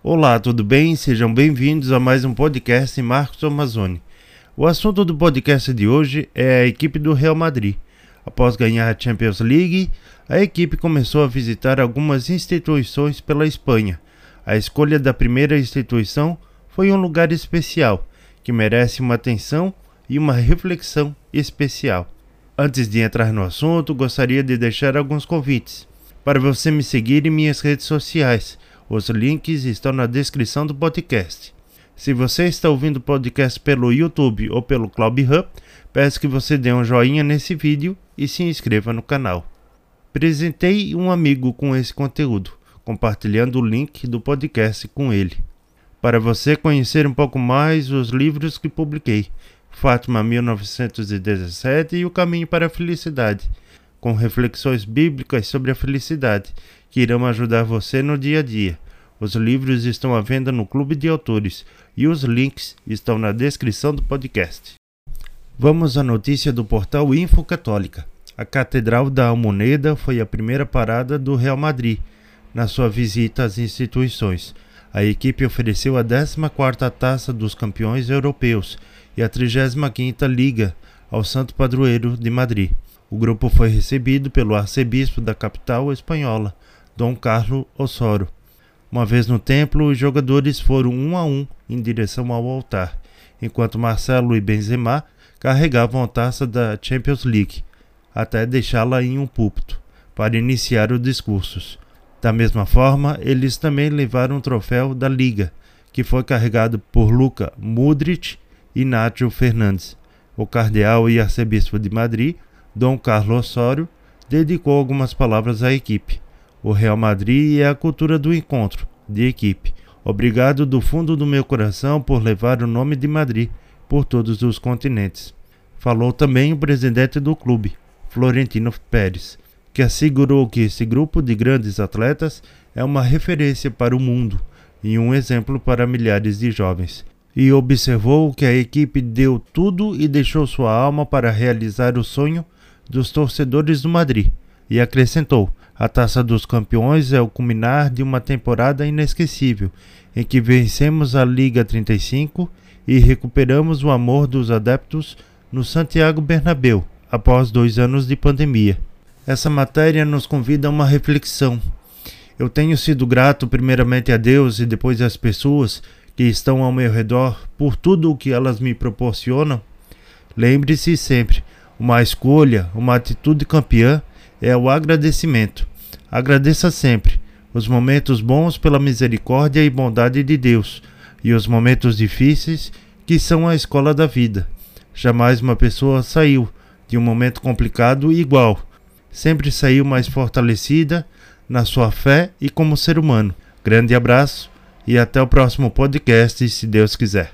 Olá, tudo bem? Sejam bem-vindos a mais um podcast Marcos Amazoni. O assunto do podcast de hoje é a equipe do Real Madrid. Após ganhar a Champions League, a equipe começou a visitar algumas instituições pela Espanha. A escolha da primeira instituição foi um lugar especial, que merece uma atenção e uma reflexão especial. Antes de entrar no assunto, gostaria de deixar alguns convites para você me seguir em minhas redes sociais os links estão na descrição do podcast. Se você está ouvindo o podcast pelo YouTube ou pelo Clubhub, peço que você dê um joinha nesse vídeo e se inscreva no canal. Presentei um amigo com esse conteúdo, compartilhando o link do podcast com ele. Para você conhecer um pouco mais os livros que publiquei, Fátima 1917 e O Caminho para a Felicidade, com reflexões bíblicas sobre a felicidade que irão ajudar você no dia a dia. Os livros estão à venda no Clube de Autores e os links estão na descrição do podcast. Vamos à notícia do portal Info Católica. A Catedral da Almoneda foi a primeira parada do Real Madrid na sua visita às instituições. A equipe ofereceu a 14ª Taça dos Campeões Europeus e a 35ª Liga ao Santo Padroeiro de Madrid. O grupo foi recebido pelo arcebispo da capital espanhola, Dom Carlos Osoro. Uma vez no templo, os jogadores foram um a um em direção ao altar, enquanto Marcelo e Benzema carregavam a taça da Champions League, até deixá-la em um púlpito, para iniciar os discursos. Da mesma forma, eles também levaram o troféu da Liga, que foi carregado por Luca Mudrich e Nacho Fernandes. O cardeal e arcebispo de Madrid, Dom Carlos Osório, dedicou algumas palavras à equipe. O Real Madrid é a cultura do encontro, de equipe. Obrigado do fundo do meu coração por levar o nome de Madrid por todos os continentes. Falou também o presidente do clube, Florentino Pérez, que assegurou que esse grupo de grandes atletas é uma referência para o mundo e um exemplo para milhares de jovens. E observou que a equipe deu tudo e deixou sua alma para realizar o sonho dos torcedores do Madrid. E acrescentou: a Taça dos Campeões é o culminar de uma temporada inesquecível, em que vencemos a Liga 35 e recuperamos o amor dos adeptos no Santiago Bernabéu, após dois anos de pandemia. Essa matéria nos convida a uma reflexão. Eu tenho sido grato primeiramente a Deus e depois às pessoas que estão ao meu redor por tudo o que elas me proporcionam. Lembre-se sempre, uma escolha, uma atitude campeã é o agradecimento. Agradeça sempre os momentos bons pela misericórdia e bondade de Deus e os momentos difíceis que são a escola da vida. Jamais uma pessoa saiu de um momento complicado igual. Sempre saiu mais fortalecida na sua fé e como ser humano. Grande abraço e até o próximo podcast, se Deus quiser.